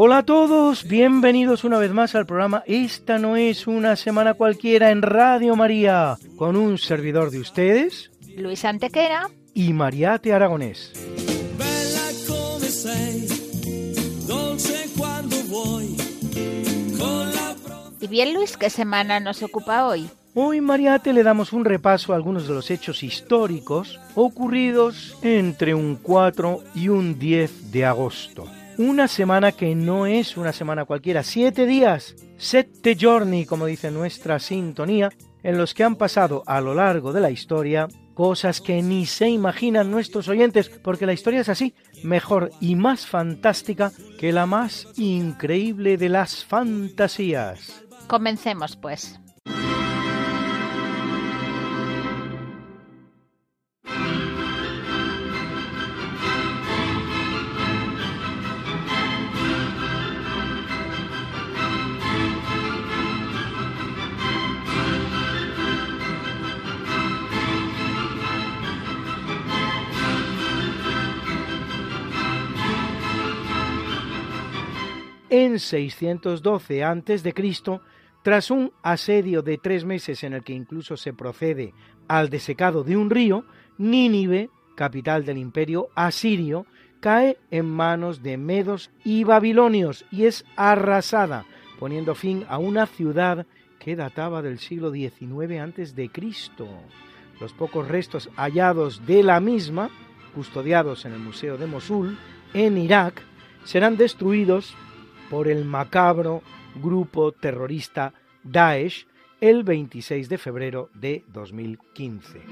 Hola a todos, bienvenidos una vez más al programa Esta no es una semana cualquiera en Radio María, con un servidor de ustedes Luis Antequera. y Mariate Aragonés. Y bien, Luis, ¿qué semana nos ocupa hoy? Hoy Mariate le damos un repaso a algunos de los hechos históricos ocurridos entre un 4 y un 10 de agosto. Una semana que no es una semana cualquiera, siete días, sette giorni, como dice nuestra sintonía, en los que han pasado a lo largo de la historia cosas que ni se imaginan nuestros oyentes, porque la historia es así, mejor y más fantástica que la más increíble de las fantasías. Comencemos, pues. En 612 a.C., tras un asedio de tres meses en el que incluso se procede al desecado de un río, Nínive, capital del imperio asirio, cae en manos de medos y babilonios y es arrasada, poniendo fin a una ciudad que databa del siglo XIX Cristo. Los pocos restos hallados de la misma, custodiados en el Museo de Mosul, en Irak, serán destruidos por el macabro grupo terrorista Daesh el 26 de febrero de 2015.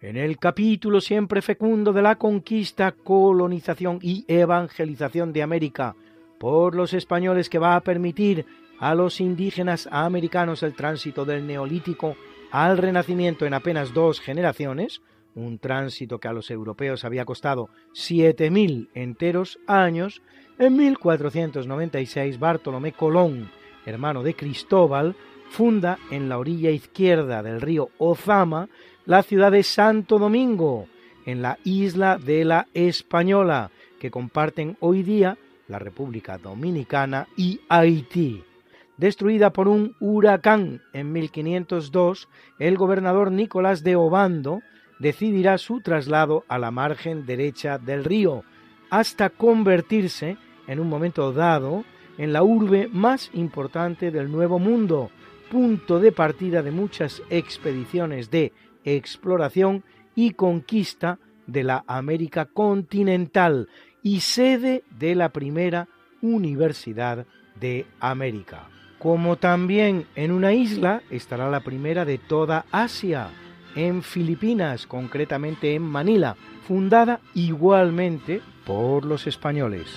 En el capítulo siempre fecundo de la conquista, colonización y evangelización de América por los españoles que va a permitir a los indígenas americanos el tránsito del neolítico al renacimiento en apenas dos generaciones, un tránsito que a los europeos había costado 7.000 enteros años, en 1496 Bartolomé Colón, hermano de Cristóbal, funda en la orilla izquierda del río Ozama la ciudad de Santo Domingo, en la isla de la Española, que comparten hoy día la República Dominicana y Haití. Destruida por un huracán en 1502, el gobernador Nicolás de Obando decidirá su traslado a la margen derecha del río, hasta convertirse, en un momento dado, en la urbe más importante del Nuevo Mundo, punto de partida de muchas expediciones de exploración y conquista de la América continental y sede de la primera Universidad de América. Como también en una isla estará la primera de toda Asia, en Filipinas, concretamente en Manila, fundada igualmente por los españoles.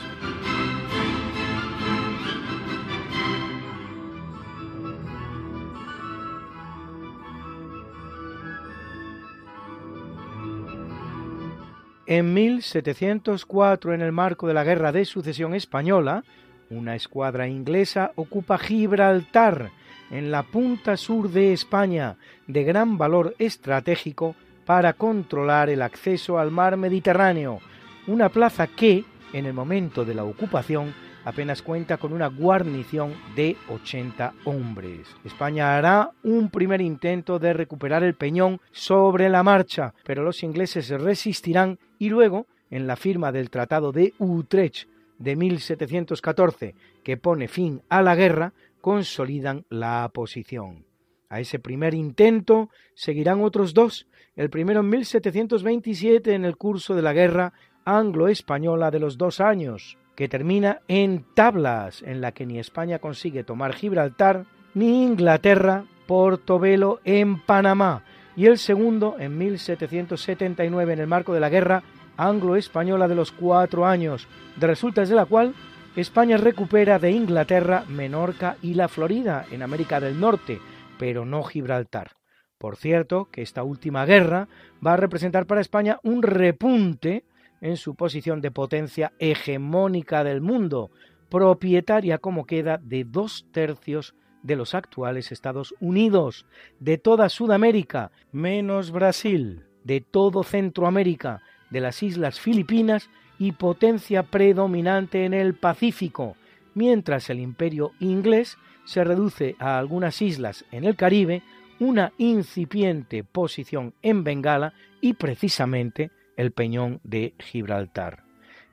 En 1704, en el marco de la Guerra de Sucesión Española, una escuadra inglesa ocupa Gibraltar, en la punta sur de España, de gran valor estratégico para controlar el acceso al mar Mediterráneo, una plaza que, en el momento de la ocupación, apenas cuenta con una guarnición de 80 hombres. España hará un primer intento de recuperar el peñón sobre la marcha, pero los ingleses resistirán y luego, en la firma del Tratado de Utrecht de 1714, que pone fin a la guerra, consolidan la posición. A ese primer intento seguirán otros dos, el primero en 1727 en el curso de la guerra anglo-española de los dos años, que termina en tablas, en la que ni España consigue tomar Gibraltar, ni Inglaterra Portobelo en Panamá, y el segundo en 1779 en el marco de la guerra anglo-española de los cuatro años, de resultas de la cual España recupera de Inglaterra Menorca y la Florida en América del Norte, pero no Gibraltar. Por cierto, que esta última guerra va a representar para España un repunte en su posición de potencia hegemónica del mundo, propietaria como queda de dos tercios de los actuales Estados Unidos, de toda Sudamérica, menos Brasil, de todo Centroamérica, de las islas Filipinas y potencia predominante en el Pacífico, mientras el imperio inglés se reduce a algunas islas en el Caribe, una incipiente posición en Bengala y precisamente el peñón de Gibraltar.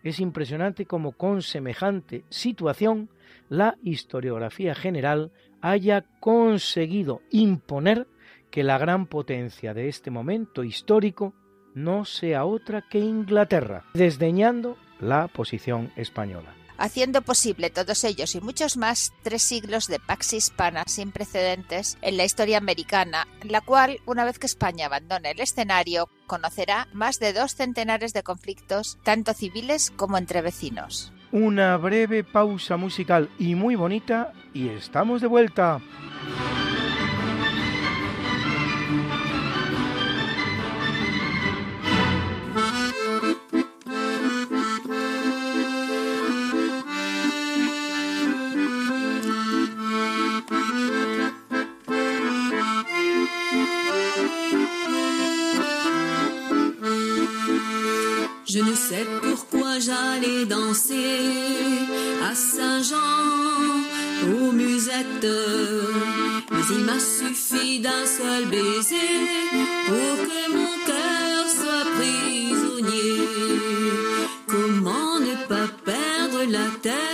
Es impresionante cómo con semejante situación la historiografía general haya conseguido imponer que la gran potencia de este momento histórico no sea otra que Inglaterra, desdeñando la posición española haciendo posible todos ellos y muchos más tres siglos de pax hispana sin precedentes en la historia americana, la cual, una vez que España abandone el escenario, conocerá más de dos centenares de conflictos, tanto civiles como entre vecinos. Una breve pausa musical y muy bonita y estamos de vuelta. Saint-Jean aux musettes. Mais il m'a suffi d'un seul baiser pour que mon cœur soit prisonnier. Comment ne pas perdre la tête,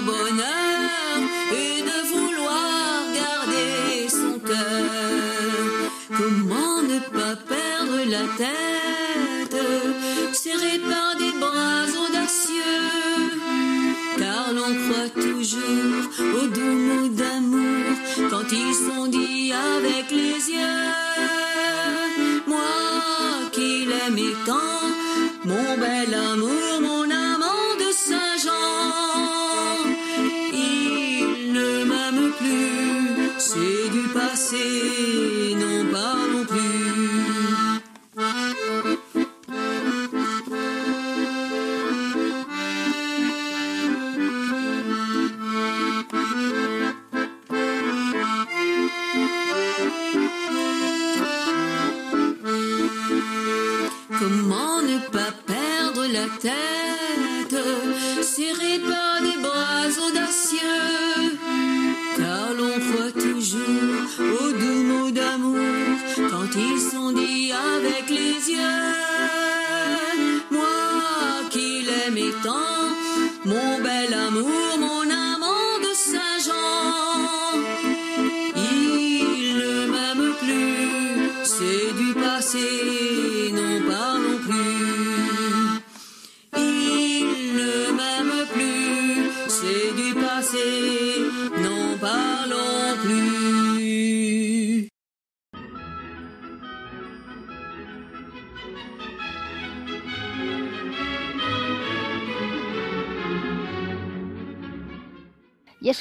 bonheur et de vouloir garder son cœur. Comment ne pas perdre la tête, serré par des bras audacieux, car l'on croit toujours aux doux d'amour quand ils sont dits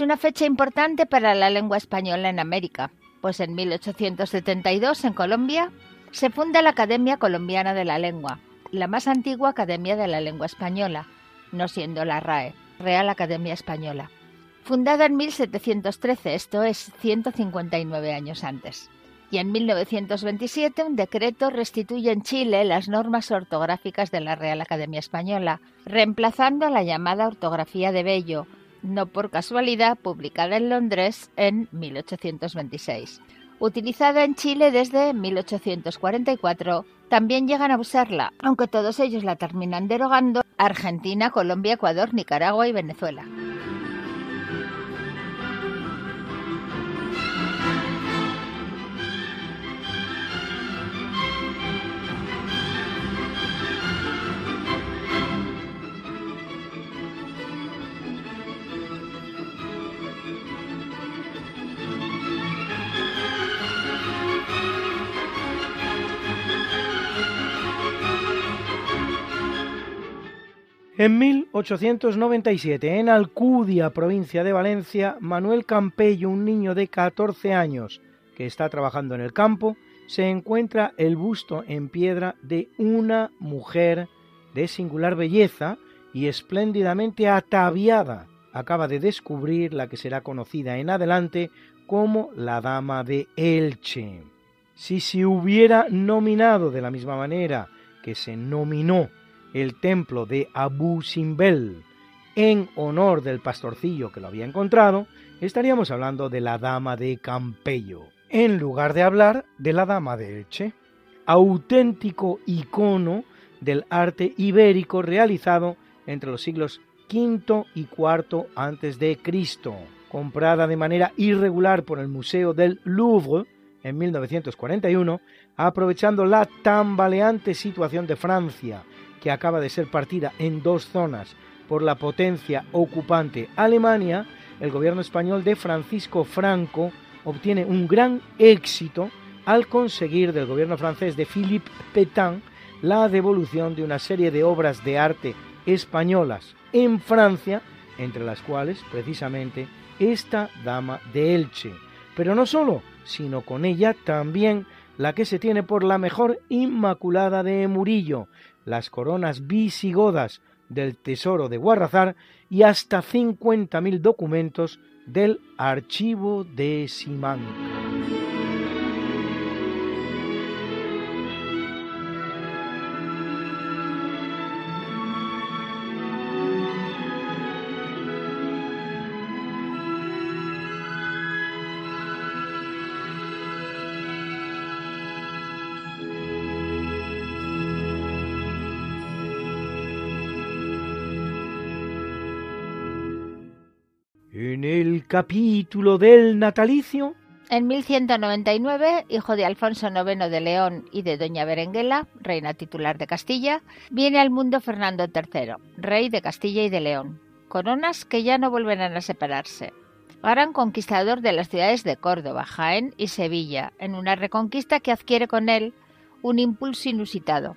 una fecha importante para la lengua española en América, pues en 1872 en Colombia se funda la Academia Colombiana de la Lengua, la más antigua academia de la lengua española, no siendo la RAE, Real Academia Española. Fundada en 1713, esto es 159 años antes. Y en 1927 un decreto restituye en Chile las normas ortográficas de la Real Academia Española, reemplazando la llamada ortografía de Bello, no por casualidad publicada en Londres en 1826. Utilizada en Chile desde 1844, también llegan a usarla, aunque todos ellos la terminan derogando, Argentina, Colombia, Ecuador, Nicaragua y Venezuela. En 1897, en Alcudia, provincia de Valencia, Manuel Campello, un niño de 14 años que está trabajando en el campo, se encuentra el busto en piedra de una mujer de singular belleza y espléndidamente ataviada. Acaba de descubrir la que será conocida en adelante como la Dama de Elche. Si se hubiera nominado de la misma manera que se nominó el templo de Abu Simbel. En honor del pastorcillo que lo había encontrado, estaríamos hablando de la Dama de Campello, en lugar de hablar de la Dama de Elche, auténtico icono del arte ibérico realizado entre los siglos V y IV antes de Cristo, comprada de manera irregular por el Museo del Louvre en 1941, aprovechando la tambaleante situación de Francia que acaba de ser partida en dos zonas por la potencia ocupante Alemania, el gobierno español de Francisco Franco obtiene un gran éxito al conseguir del gobierno francés de Philippe Pétain la devolución de una serie de obras de arte españolas en Francia, entre las cuales precisamente esta dama de Elche. Pero no solo, sino con ella también la que se tiene por la mejor Inmaculada de Murillo, las coronas visigodas del Tesoro de Guarrazar y hasta 50.000 documentos del Archivo de Simancas. Capítulo del natalicio, En 1199, hijo de Alfonso IX de León y de Doña Berenguela, reina titular de Castilla, viene al mundo Fernando III, rey de Castilla y de León, coronas que ya no volverán a separarse. Gran conquistador de las ciudades de Córdoba, Jaén y Sevilla, en una reconquista que adquiere con él un impulso inusitado.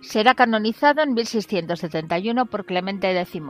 Será canonizado en 1671 por Clemente X,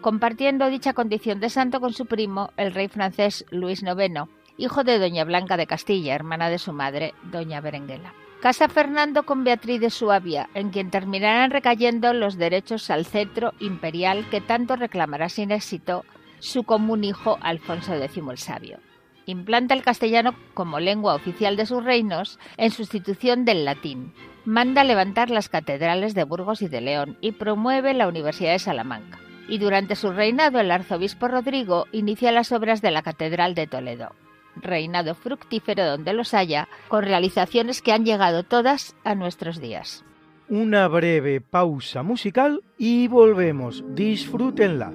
compartiendo dicha condición de santo con su primo, el rey francés Luis IX, hijo de doña Blanca de Castilla, hermana de su madre, doña Berenguela. Casa Fernando con Beatriz de Suabia, en quien terminarán recayendo los derechos al cetro imperial que tanto reclamará sin éxito su común hijo Alfonso X el Sabio. Implanta el castellano como lengua oficial de sus reinos en sustitución del latín. Manda levantar las catedrales de Burgos y de León y promueve la Universidad de Salamanca y durante su reinado el arzobispo Rodrigo inicia las obras de la Catedral de Toledo. Reinado fructífero donde los haya, con realizaciones que han llegado todas a nuestros días. una breve pausa musical y volvemos. Disfrútenla.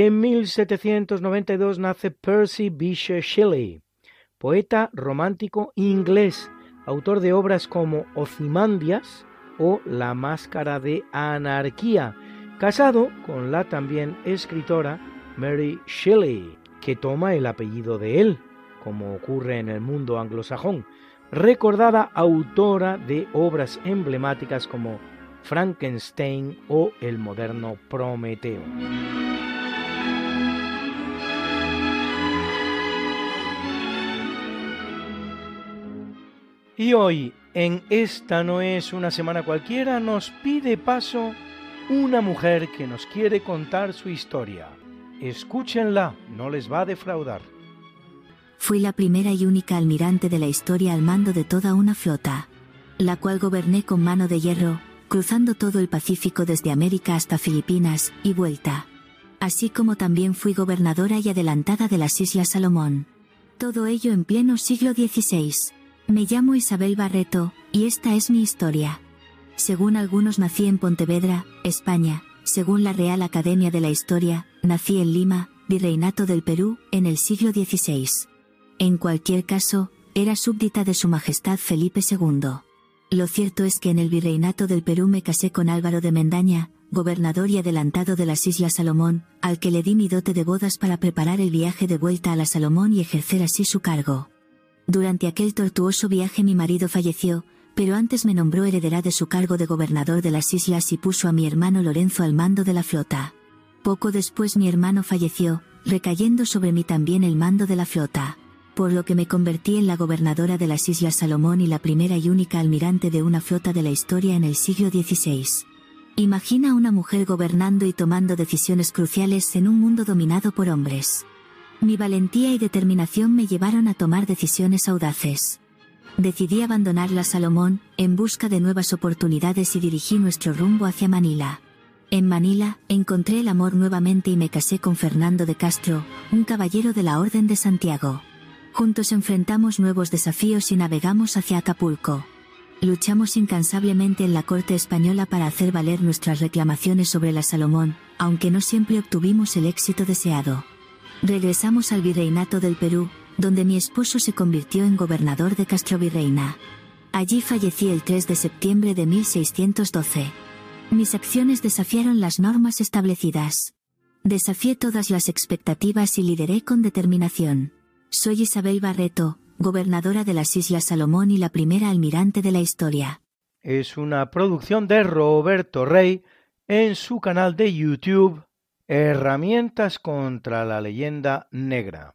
En 1792 nace Percy Bysshe Shelley, poeta romántico inglés, autor de obras como Ozymandias o La Máscara de Anarquía, casado con la también escritora Mary Shelley, que toma el apellido de él, como ocurre en el mundo anglosajón, recordada autora de obras emblemáticas como Frankenstein o el moderno Prometeo. Y hoy, en Esta no es una semana cualquiera, nos pide paso una mujer que nos quiere contar su historia. Escúchenla, no les va a defraudar. Fui la primera y única almirante de la historia al mando de toda una flota, la cual goberné con mano de hierro, cruzando todo el Pacífico desde América hasta Filipinas y vuelta. Así como también fui gobernadora y adelantada de las Islas Salomón. Todo ello en pleno siglo XVI. Me llamo Isabel Barreto, y esta es mi historia. Según algunos nací en Pontevedra, España, según la Real Academia de la Historia, nací en Lima, Virreinato del Perú, en el siglo XVI. En cualquier caso, era súbdita de Su Majestad Felipe II. Lo cierto es que en el Virreinato del Perú me casé con Álvaro de Mendaña, gobernador y adelantado de las Islas Salomón, al que le di mi dote de bodas para preparar el viaje de vuelta a la Salomón y ejercer así su cargo. Durante aquel tortuoso viaje mi marido falleció, pero antes me nombró heredera de su cargo de gobernador de las islas y puso a mi hermano Lorenzo al mando de la flota. Poco después mi hermano falleció, recayendo sobre mí también el mando de la flota, por lo que me convertí en la gobernadora de las Islas Salomón y la primera y única almirante de una flota de la historia en el siglo XVI. Imagina a una mujer gobernando y tomando decisiones cruciales en un mundo dominado por hombres. Mi valentía y determinación me llevaron a tomar decisiones audaces. Decidí abandonar la Salomón, en busca de nuevas oportunidades y dirigí nuestro rumbo hacia Manila. En Manila, encontré el amor nuevamente y me casé con Fernando de Castro, un caballero de la Orden de Santiago. Juntos enfrentamos nuevos desafíos y navegamos hacia Acapulco. Luchamos incansablemente en la corte española para hacer valer nuestras reclamaciones sobre la Salomón, aunque no siempre obtuvimos el éxito deseado. Regresamos al virreinato del Perú, donde mi esposo se convirtió en gobernador de Castrovirreina. Allí fallecí el 3 de septiembre de 1612. Mis acciones desafiaron las normas establecidas. Desafié todas las expectativas y lideré con determinación. Soy Isabel Barreto, gobernadora de las Islas Salomón y la primera almirante de la historia. Es una producción de Roberto Rey en su canal de YouTube Herramientas contra la leyenda negra.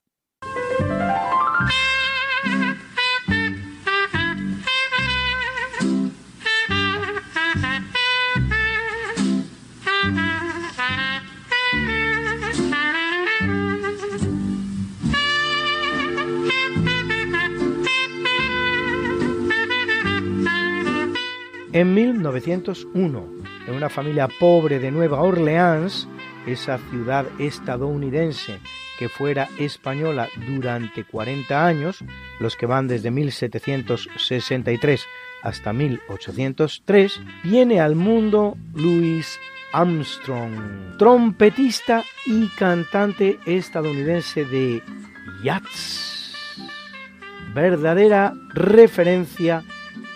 En 1901, en una familia pobre de Nueva Orleans, esa ciudad estadounidense que fuera española durante 40 años, los que van desde 1763 hasta 1803, viene al mundo Louis Armstrong, trompetista y cantante estadounidense de jazz. Verdadera referencia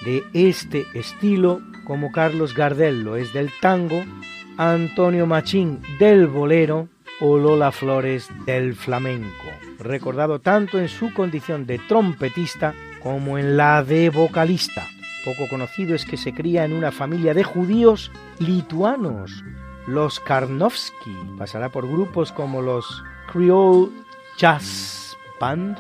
de este estilo, como Carlos Gardel lo es del tango, Antonio Machín del bolero o Lola Flores del flamenco, recordado tanto en su condición de trompetista como en la de vocalista. Poco conocido es que se cría en una familia de judíos lituanos, los Karnowski. Pasará por grupos como los Creole Jazz Band,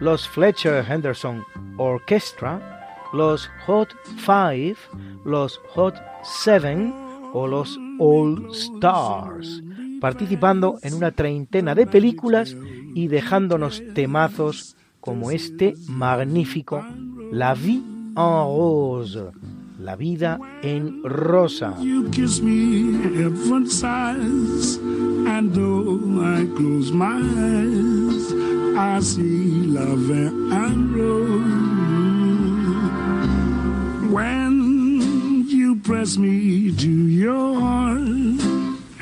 los Fletcher Henderson Orchestra, los Hot Five, los Hot Seven o los All Stars, participando en una treintena de películas y dejándonos temazos como este magnífico La Vie en Rose, La vida en rosa. When you press me to your heart,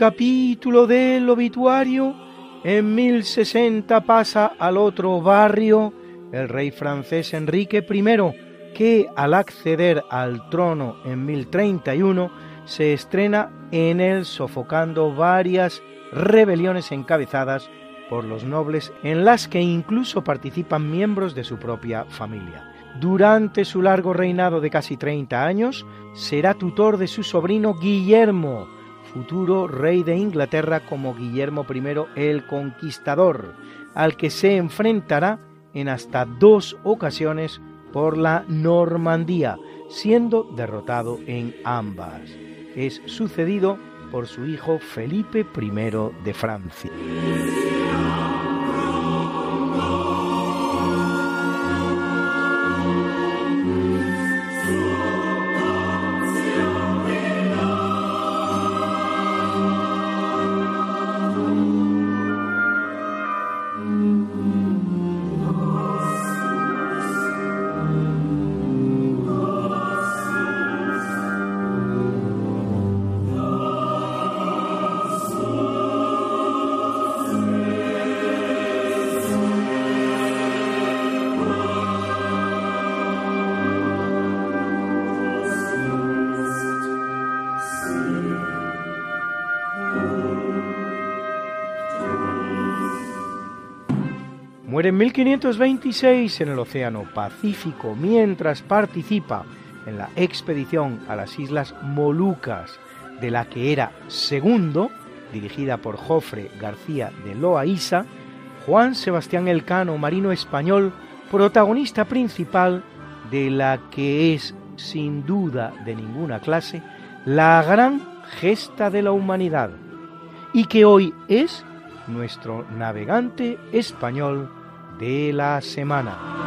capítulo del obituario, en 1060 pasa al otro barrio el rey francés Enrique I, que al acceder al trono en 1031 se estrena en él sofocando varias rebeliones encabezadas por los nobles en las que incluso participan miembros de su propia familia. Durante su largo reinado de casi 30 años, será tutor de su sobrino Guillermo, futuro rey de Inglaterra como Guillermo I el Conquistador, al que se enfrentará en hasta dos ocasiones por la Normandía, siendo derrotado en ambas. Es sucedido por su hijo Felipe I de Francia. 1526 en el Océano Pacífico mientras participa en la expedición a las Islas Molucas, de la que era segundo, dirigida por Jofre García de Loaiza, Juan Sebastián Elcano, marino español, protagonista principal de la que es, sin duda de ninguna clase, la gran gesta de la humanidad, y que hoy es nuestro navegante español de la semana.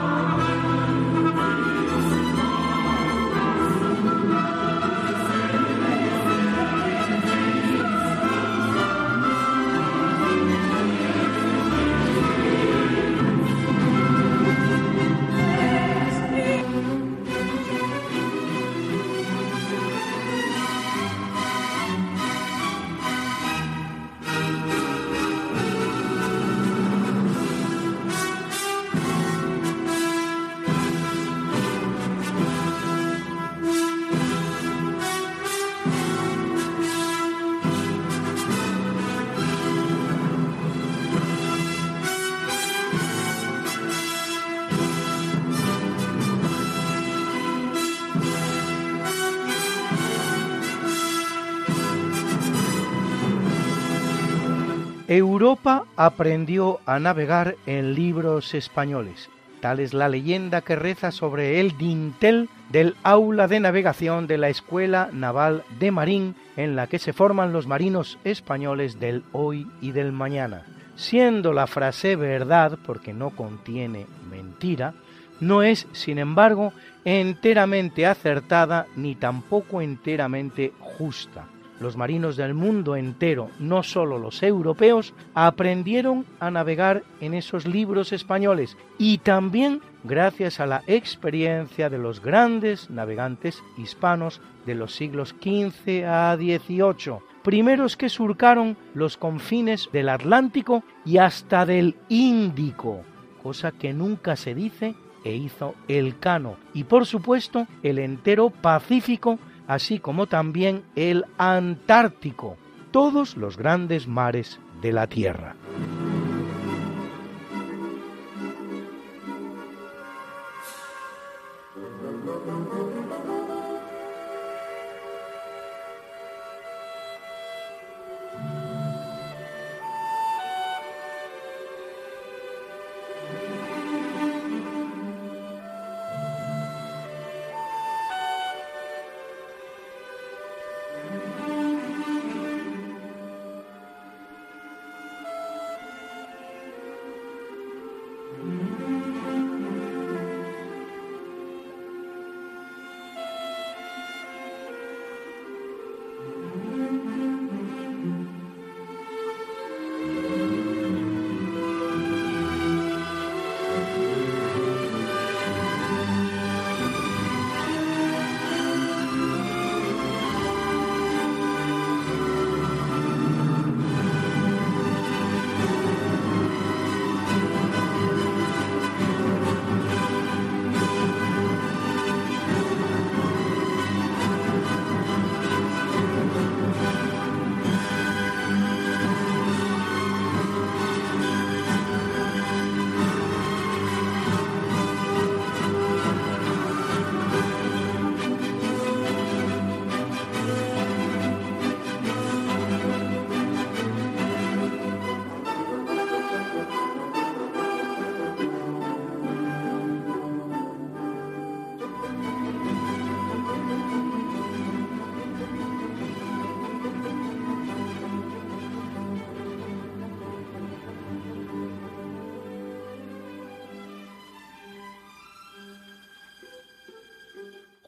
Europa aprendió a navegar en libros españoles. Tal es la leyenda que reza sobre el dintel del aula de navegación de la Escuela Naval de Marín en la que se forman los marinos españoles del hoy y del mañana. Siendo la frase verdad, porque no contiene mentira, no es, sin embargo, enteramente acertada ni tampoco enteramente justa los marinos del mundo entero, no solo los europeos, aprendieron a navegar en esos libros españoles y también gracias a la experiencia de los grandes navegantes hispanos de los siglos XV a XVIII, primeros que surcaron los confines del Atlántico y hasta del Índico, cosa que nunca se dice e hizo el Cano, y por supuesto el entero Pacífico así como también el Antártico, todos los grandes mares de la Tierra.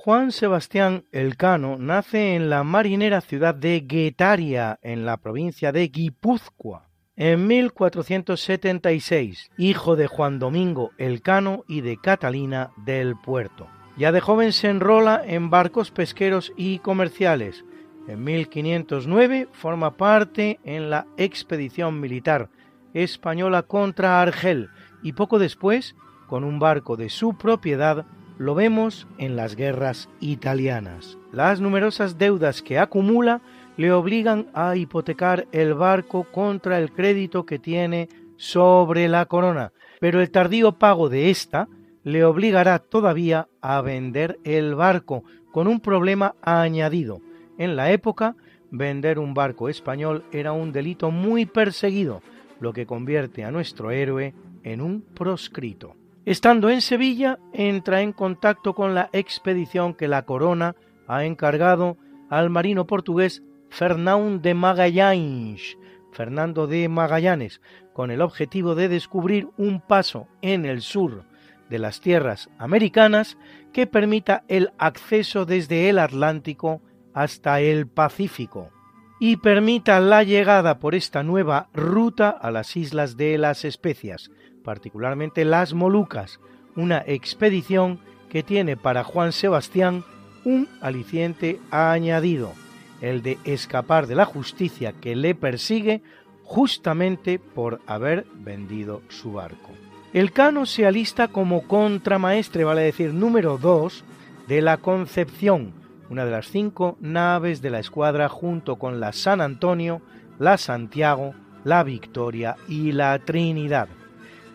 Juan Sebastián Elcano nace en la marinera ciudad de Guetaria, en la provincia de Guipúzcoa, en 1476, hijo de Juan Domingo Elcano y de Catalina del Puerto. Ya de joven se enrola en barcos pesqueros y comerciales. En 1509 forma parte en la expedición militar española contra Argel y poco después, con un barco de su propiedad, lo vemos en las guerras italianas. Las numerosas deudas que acumula le obligan a hipotecar el barco contra el crédito que tiene sobre la corona, pero el tardío pago de esta le obligará todavía a vender el barco, con un problema añadido. En la época, vender un barco español era un delito muy perseguido, lo que convierte a nuestro héroe en un proscrito. Estando en Sevilla, entra en contacto con la expedición que la corona ha encargado al marino portugués Fernão de Magallanes, Fernando de Magallanes, con el objetivo de descubrir un paso en el sur de las tierras americanas que permita el acceso desde el Atlántico hasta el Pacífico y permita la llegada por esta nueva ruta a las islas de las especias, particularmente las Molucas, una expedición que tiene para Juan Sebastián un aliciente añadido, el de escapar de la justicia que le persigue justamente por haber vendido su barco. El Cano se alista como contramaestre, vale decir, número 2 de la Concepción, una de las cinco naves de la escuadra junto con la San Antonio, la Santiago, la Victoria y la Trinidad.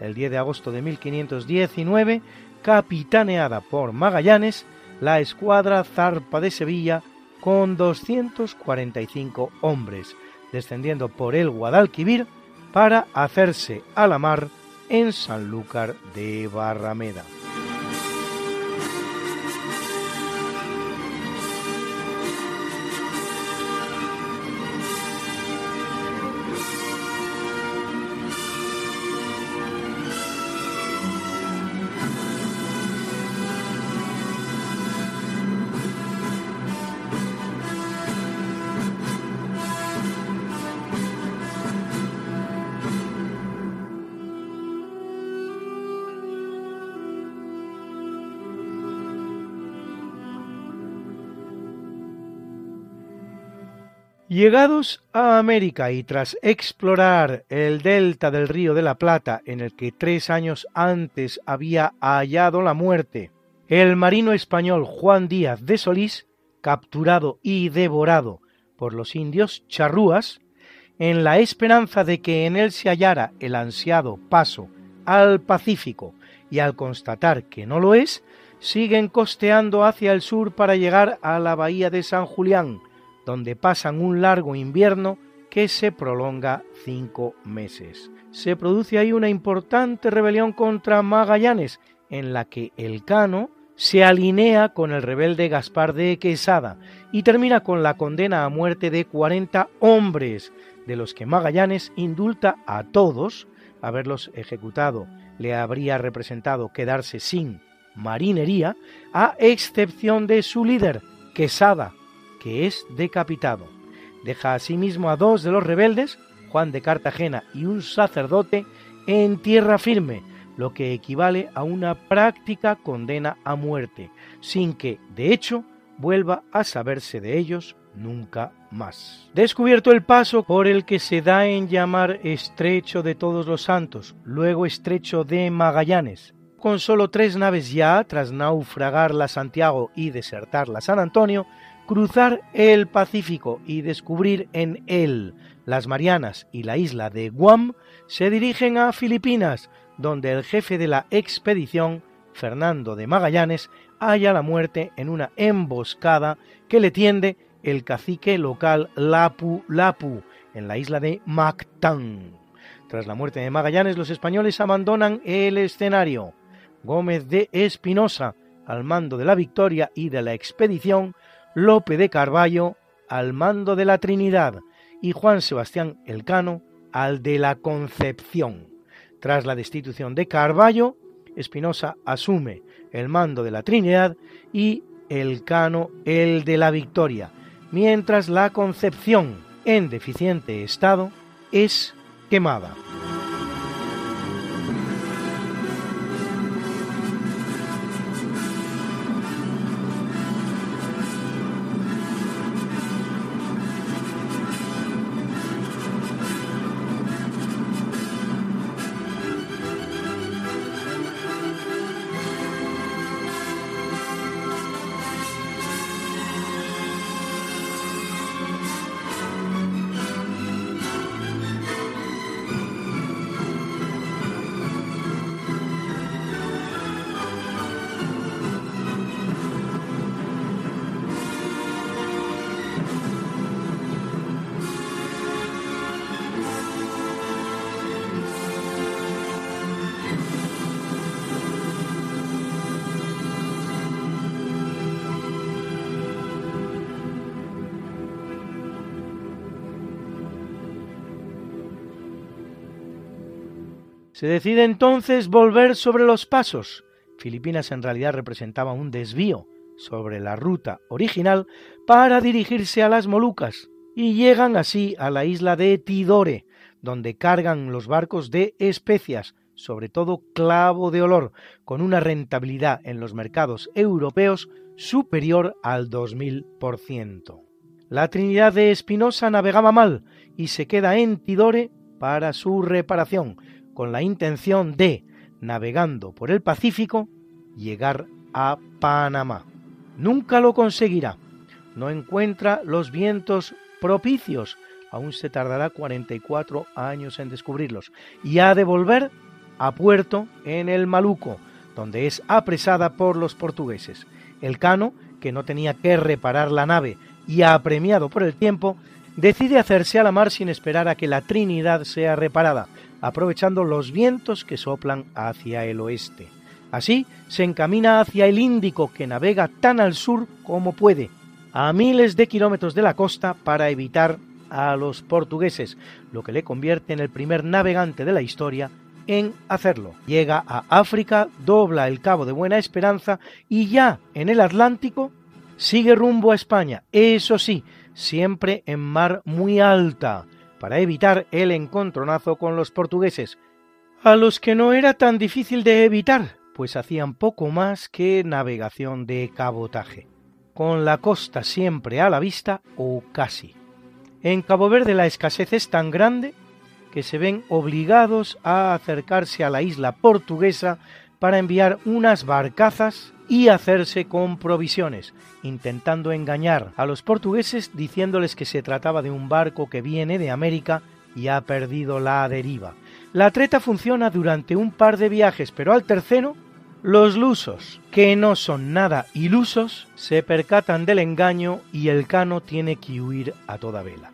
El 10 de agosto de 1519, capitaneada por Magallanes, la escuadra zarpa de Sevilla con 245 hombres, descendiendo por el Guadalquivir para hacerse a la mar en Sanlúcar de Barrameda. Llegados a América y tras explorar el delta del río de la Plata en el que tres años antes había hallado la muerte, el marino español Juan Díaz de Solís, capturado y devorado por los indios charrúas, en la esperanza de que en él se hallara el ansiado paso al Pacífico y al constatar que no lo es, siguen costeando hacia el sur para llegar a la bahía de San Julián, donde pasan un largo invierno que se prolonga cinco meses. Se produce ahí una importante rebelión contra Magallanes, en la que el Cano se alinea con el rebelde Gaspar de Quesada y termina con la condena a muerte de 40 hombres, de los que Magallanes indulta a todos, haberlos ejecutado le habría representado quedarse sin marinería, a excepción de su líder, Quesada, que es decapitado. Deja asimismo a dos de los rebeldes, Juan de Cartagena y un sacerdote, en tierra firme, lo que equivale a una práctica condena a muerte, sin que, de hecho, vuelva a saberse de ellos nunca más. Descubierto el paso por el que se da en llamar Estrecho de Todos los Santos, luego Estrecho de Magallanes, con solo tres naves ya, tras naufragar la Santiago y desertar la San Antonio, cruzar el Pacífico y descubrir en él las Marianas y la isla de Guam, se dirigen a Filipinas, donde el jefe de la expedición, Fernando de Magallanes, halla la muerte en una emboscada que le tiende el cacique local Lapu Lapu, en la isla de Mactán. Tras la muerte de Magallanes, los españoles abandonan el escenario. Gómez de Espinosa, al mando de la victoria y de la expedición, Lope de Carballo al mando de la Trinidad y Juan Sebastián Elcano al de la Concepción. Tras la destitución de Carballo, Espinosa asume el mando de la Trinidad y el Cano el de la Victoria, mientras la Concepción, en deficiente estado, es quemada. Se decide entonces volver sobre los pasos. Filipinas en realidad representaba un desvío sobre la ruta original para dirigirse a las Molucas y llegan así a la isla de Tidore, donde cargan los barcos de especias, sobre todo clavo de olor, con una rentabilidad en los mercados europeos superior al 2000%. La Trinidad de Espinosa navegaba mal y se queda en Tidore para su reparación, con la intención de, navegando por el Pacífico, llegar a Panamá. Nunca lo conseguirá. No encuentra los vientos propicios. Aún se tardará 44 años en descubrirlos. Y ha de volver a puerto en el Maluco, donde es apresada por los portugueses. El Cano, que no tenía que reparar la nave y apremiado por el tiempo, decide hacerse a la mar sin esperar a que la Trinidad sea reparada, aprovechando los vientos que soplan hacia el oeste. Así se encamina hacia el Índico, que navega tan al sur como puede, a miles de kilómetros de la costa para evitar a los portugueses, lo que le convierte en el primer navegante de la historia en hacerlo. Llega a África, dobla el Cabo de Buena Esperanza y ya en el Atlántico sigue rumbo a España, eso sí, siempre en mar muy alta, para evitar el encontronazo con los portugueses, a los que no era tan difícil de evitar, pues hacían poco más que navegación de cabotaje, con la costa siempre a la vista o casi. En Cabo Verde la escasez es tan grande que se ven obligados a acercarse a la isla portuguesa para enviar unas barcazas y hacerse con provisiones, intentando engañar a los portugueses diciéndoles que se trataba de un barco que viene de América y ha perdido la deriva. La treta funciona durante un par de viajes, pero al tercero, los lusos, que no son nada ilusos, se percatan del engaño y el cano tiene que huir a toda vela.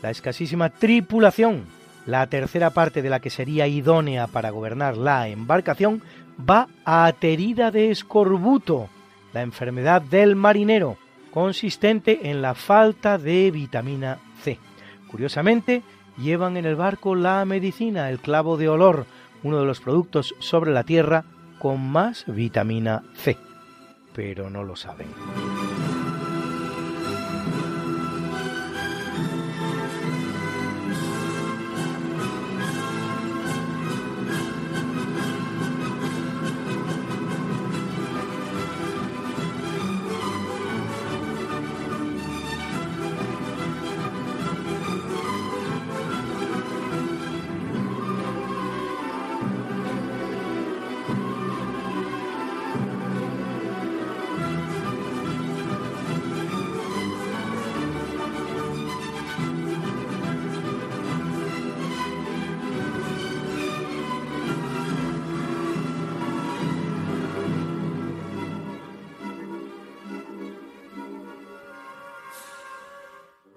La escasísima tripulación, la tercera parte de la que sería idónea para gobernar la embarcación, va aterida de escorbuto, la enfermedad del marinero, consistente en la falta de vitamina C. Curiosamente, llevan en el barco la medicina, el clavo de olor, uno de los productos sobre la Tierra con más vitamina C. Pero no lo saben.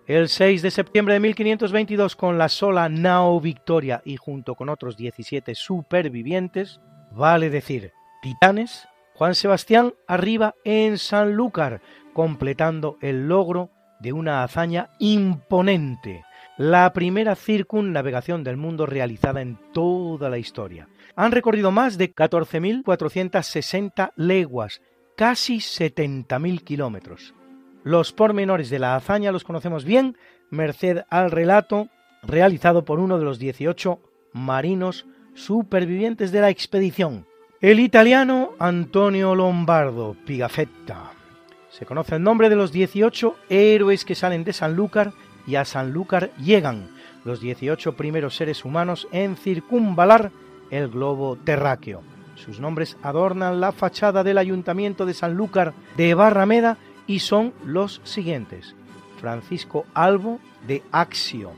El 6 de septiembre de 1522, con la sola nao Victoria y junto con otros 17 supervivientes, vale decir, titanes, Juan Sebastián arriba en Sanlúcar, completando el logro de una hazaña imponente, la primera circunnavegación del mundo realizada en toda la historia. Han recorrido más de 14.460 leguas casi 70.000 kilómetros. Los pormenores de la hazaña los conocemos bien, merced al relato realizado por uno de los 18 marinos supervivientes de la expedición, el italiano Antonio Lombardo Pigafetta. Se conoce el nombre de los 18 héroes que salen de Sanlúcar y a Sanlúcar llegan, los 18 primeros seres humanos en circunvalar el globo terráqueo. Sus nombres adornan la fachada del ayuntamiento de Sanlúcar de Barrameda y son los siguientes. Francisco Albo de Axio,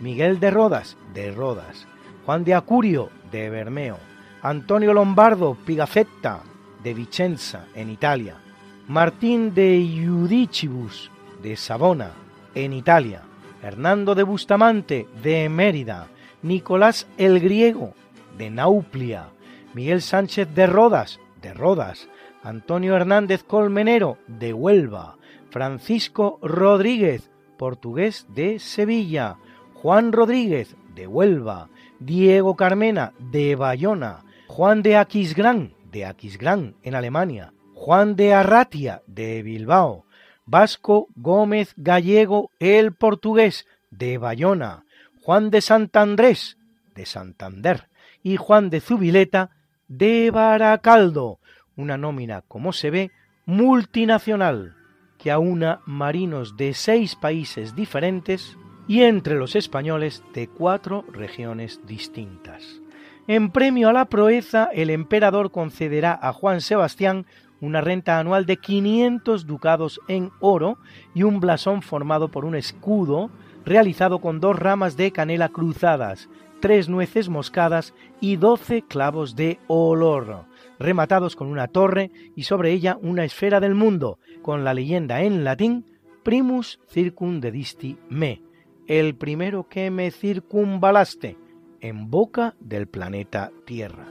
Miguel de Rodas de Rodas, Juan de Acurio de Bermeo, Antonio Lombardo Pigafetta de Vicenza en Italia, Martín de Iudicibus de Savona en Italia, Hernando de Bustamante de Mérida, Nicolás el Griego de Nauplia, Miguel Sánchez de Rodas de Rodas, Antonio Hernández Colmenero de Huelva, Francisco Rodríguez, portugués de Sevilla, Juan Rodríguez de Huelva, Diego Carmena de Bayona, Juan de Aquisgrán de Aquisgrán en Alemania, Juan de Arratia de Bilbao, Vasco Gómez Gallego el portugués de Bayona, Juan de Santandrés de Santander. Y Juan de Zubileta de Baracaldo, una nómina, como se ve, multinacional que aúna marinos de seis países diferentes y entre los españoles de cuatro regiones distintas. En premio a la proeza, el emperador concederá a Juan Sebastián una renta anual de 500 ducados en oro y un blasón formado por un escudo realizado con dos ramas de canela cruzadas, tres nueces moscadas y doce clavos de olor, rematados con una torre y sobre ella una esfera del mundo, con la leyenda en latín Primus circundedisti me, el primero que me circunvalaste, en boca del planeta Tierra.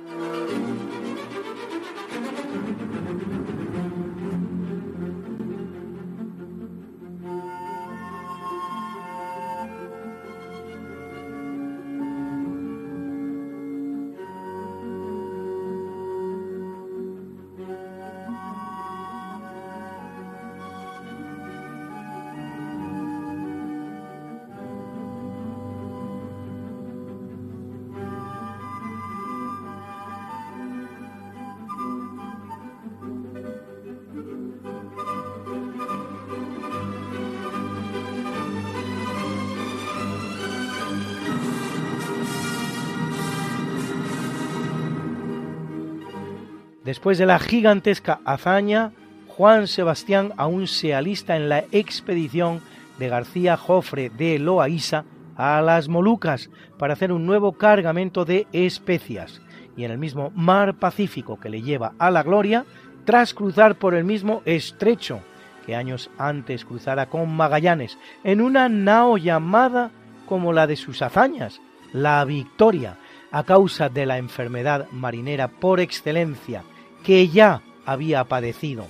Después de la gigantesca hazaña, Juan Sebastián aún se alista en la expedición de García Jofre de Loaiza a las Molucas para hacer un nuevo cargamento de especias. Y en el mismo mar Pacífico que le lleva a la gloria, tras cruzar por el mismo estrecho que años antes cruzara con Magallanes en una nao llamada como la de sus hazañas, la Victoria, a causa de la enfermedad marinera por excelencia que ya había padecido.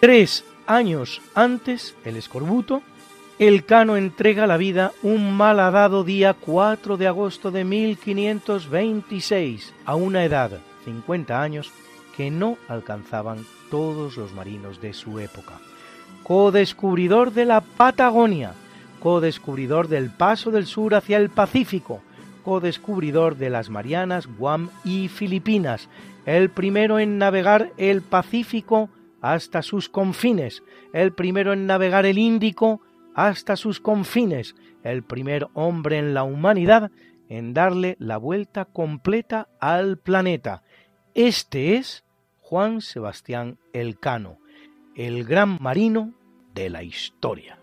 Tres años antes, el escorbuto, el Cano entrega la vida un malhadado día 4 de agosto de 1526, a una edad, 50 años, que no alcanzaban todos los marinos de su época. Co-descubridor de la Patagonia, co-descubridor del paso del sur hacia el Pacífico, co-descubridor de las Marianas, Guam y Filipinas, el primero en navegar el Pacífico hasta sus confines, el primero en navegar el Índico hasta sus confines, el primer hombre en la humanidad en darle la vuelta completa al planeta. Este es Juan Sebastián Elcano, el gran marino de la historia.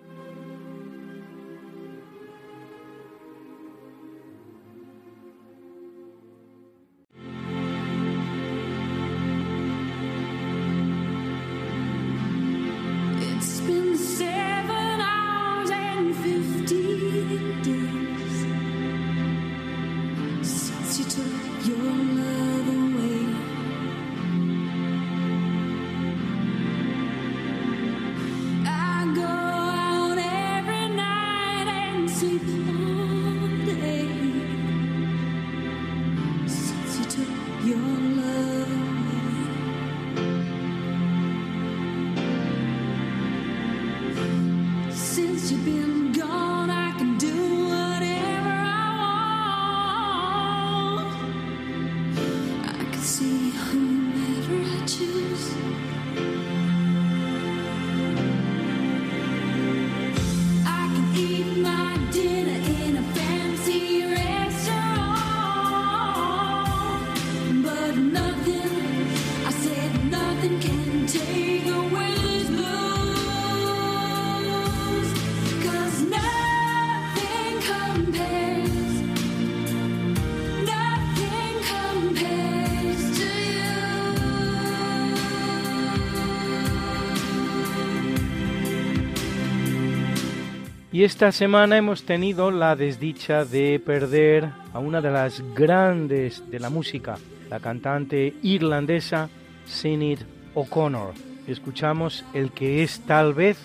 Y esta semana hemos tenido la desdicha de perder a una de las grandes de la música, la cantante irlandesa Sinead O'Connor. Escuchamos el que es tal vez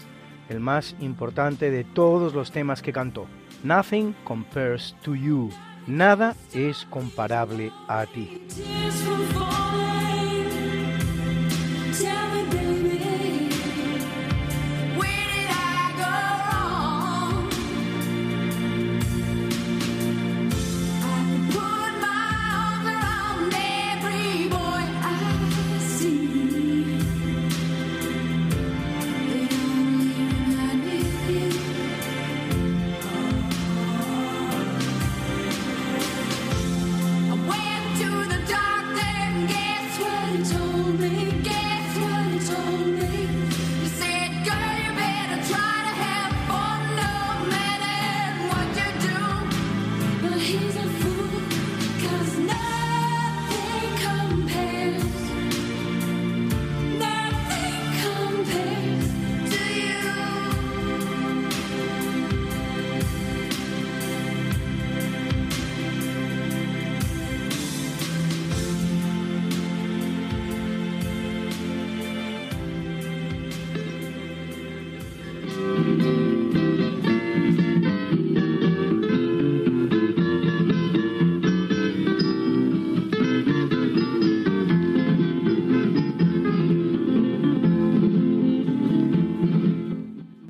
el más importante de todos los temas que cantó. Nothing compares to you. Nada es comparable a ti.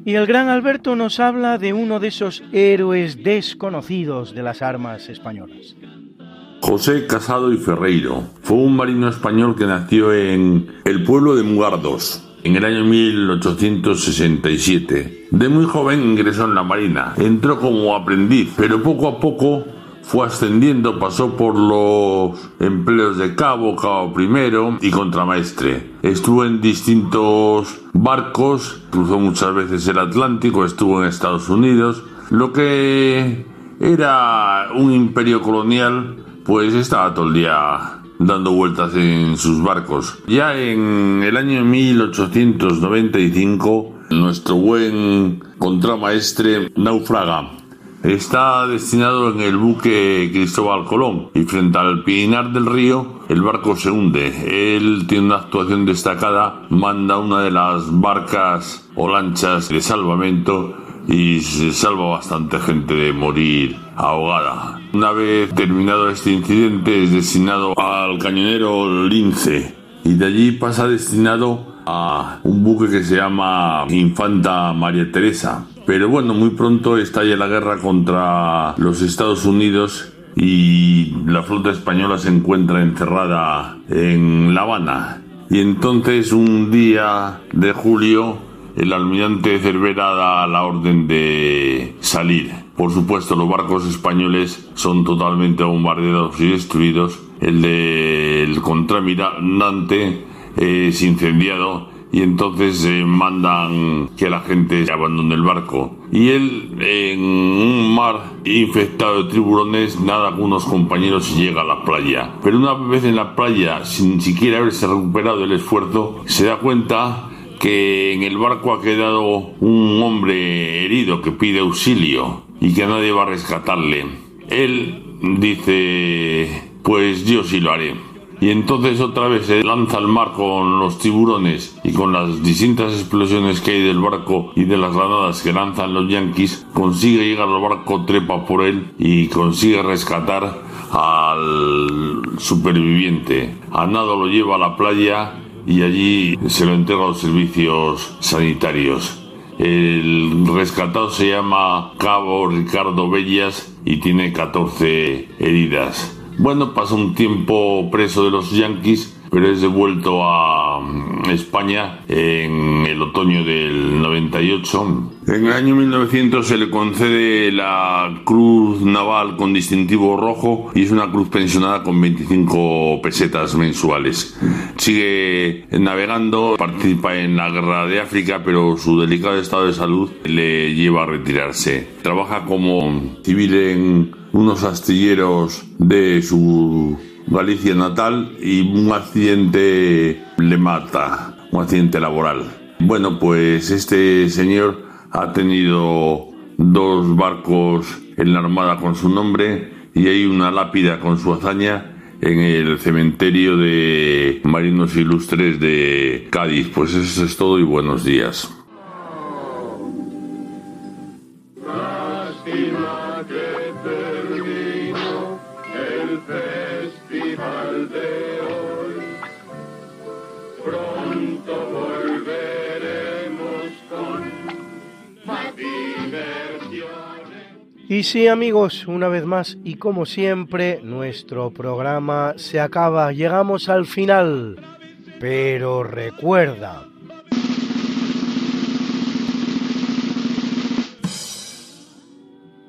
Y el gran Alberto nos habla de uno de esos héroes desconocidos de las armas españolas. José Casado y Ferreiro fue un marino español que nació en el pueblo de Mugardos, en el año 1867. De muy joven ingresó en la Marina. Entró como aprendiz, pero poco a poco fue ascendiendo, pasó por los empleos de cabo, cabo primero y contramaestre. Estuvo en distintos barcos, cruzó muchas veces el Atlántico, estuvo en Estados Unidos. Lo que era un imperio colonial, pues estaba todo el día dando vueltas en sus barcos. Ya en el año 1895, nuestro buen contramaestre naufraga Está destinado en el buque Cristóbal Colón y frente al Pinar del río el barco se hunde. Él tiene una actuación destacada, manda una de las barcas o lanchas de salvamento y se salva bastante gente de morir ahogada. Una vez terminado este incidente es destinado al cañonero Lince y de allí pasa destinado a un buque que se llama Infanta María Teresa pero bueno, muy pronto estalla la guerra contra los Estados Unidos y la flota española se encuentra encerrada en La Habana. Y entonces un día de julio el almirante Cervera da la orden de salir. Por supuesto, los barcos españoles son totalmente bombardeados y destruidos. El del contramirante es incendiado y entonces eh, mandan que la gente abandone el barco. Y él, en un mar infectado de tiburones, nada con unos compañeros y llega a la playa. Pero una vez en la playa, sin siquiera haberse recuperado el esfuerzo, se da cuenta que en el barco ha quedado un hombre herido que pide auxilio y que nadie va a rescatarle. Él dice, pues yo sí lo haré y entonces otra vez se lanza al mar con los tiburones y con las distintas explosiones que hay del barco y de las granadas que lanzan los yanquis, consigue llegar al barco, trepa por él y consigue rescatar al superviviente. A nado lo lleva a la playa y allí se lo entrega a los servicios sanitarios. El rescatado se llama Cabo Ricardo Bellas y tiene 14 heridas. Bueno, pasa un tiempo preso de los Yankees, pero es devuelto a mm, España en el otoño del 98. En el año 1900 se le concede la Cruz Naval con distintivo rojo y es una cruz pensionada con 25 pesetas mensuales. Sigue navegando, participa en la guerra de África, pero su delicado estado de salud le lleva a retirarse. Trabaja como civil en unos astilleros de su Galicia natal y un accidente le mata, un accidente laboral. Bueno, pues este señor ha tenido dos barcos en la armada con su nombre y hay una lápida con su hazaña en el cementerio de marinos ilustres de Cádiz. Pues eso es todo y buenos días. Y sí amigos, una vez más y como siempre, nuestro programa se acaba, llegamos al final. Pero recuerda,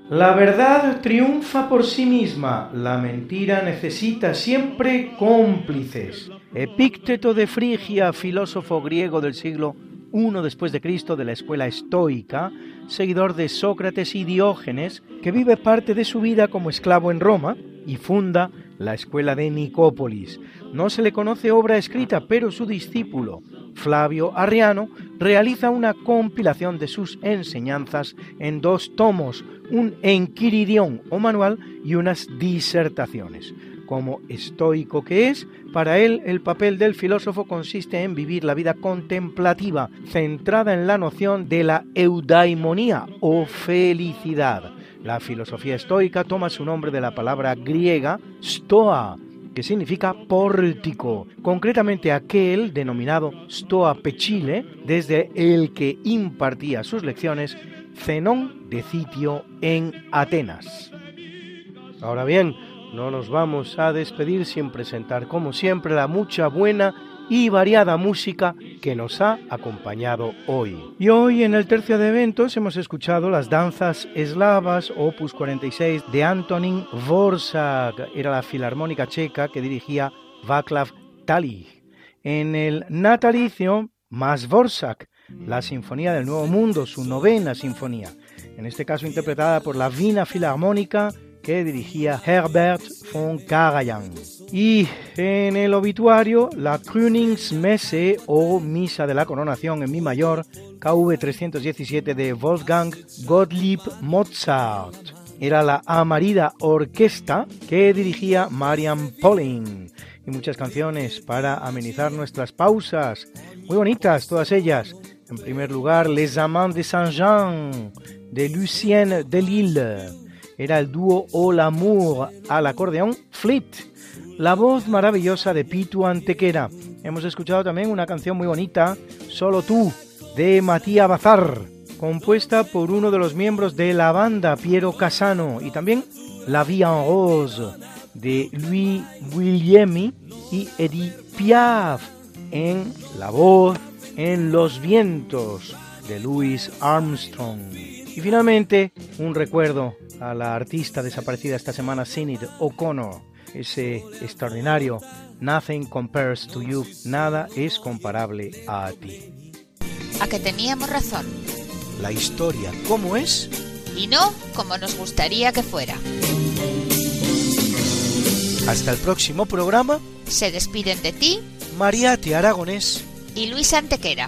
La verdad triunfa por sí misma, la mentira necesita siempre cómplices. Epícteto de Frigia, filósofo griego del siglo I después de Cristo de la escuela estoica, seguidor de Sócrates y Diógenes, que vive parte de su vida como esclavo en Roma y funda la escuela de Nicópolis. No se le conoce obra escrita, pero su discípulo, Flavio Arriano, realiza una compilación de sus enseñanzas en dos tomos, un enquiridión o manual y unas disertaciones. Como estoico que es, para él el papel del filósofo consiste en vivir la vida contemplativa, centrada en la noción de la eudaimonía o felicidad. La filosofía estoica toma su nombre de la palabra griega stoa, que significa pórtico, concretamente aquel denominado Stoa Pechile, desde el que impartía sus lecciones Zenón de Sitio en Atenas. Ahora bien, no nos vamos a despedir sin presentar, como siempre, la mucha buena y variada música que nos ha acompañado hoy. Y hoy en el tercio de eventos hemos escuchado las danzas eslavas Opus 46 de Antonin Vorsak, era la filarmónica checa que dirigía Václav Tali. En el natalicio, Más Vorsak, la Sinfonía del Nuevo Mundo, su novena sinfonía, en este caso interpretada por la Vina Filarmónica que dirigía Herbert von Karajan. Y en el obituario, la Kröningsmesse o Misa de la Coronación en Mi mayor, KV 317 de Wolfgang Gottlieb Mozart. Era la Amarida Orquesta que dirigía Marian Polling. Y muchas canciones para amenizar nuestras pausas. Muy bonitas todas ellas. En primer lugar, Les Amants de Saint-Jean de Lucien Delille era el dúo All Amour al acordeón Fleet, la voz maravillosa de Pitu Antequera. Hemos escuchado también una canción muy bonita, Solo tú, de Matías Bazar, compuesta por uno de los miembros de la banda, Piero Casano, y también La Vie en Rose, de Louis Guillemi y Edith Piaf, en la voz En los vientos, de Louis Armstrong. Y finalmente, un recuerdo a la artista desaparecida esta semana, Sinead O'Connor, ese extraordinario Nothing compares to you, nada es comparable a ti. A que teníamos razón. La historia, ¿cómo es? Y no como nos gustaría que fuera. Hasta el próximo programa. Se despiden de ti. Mariate Aragonés. Y Luis Antequera.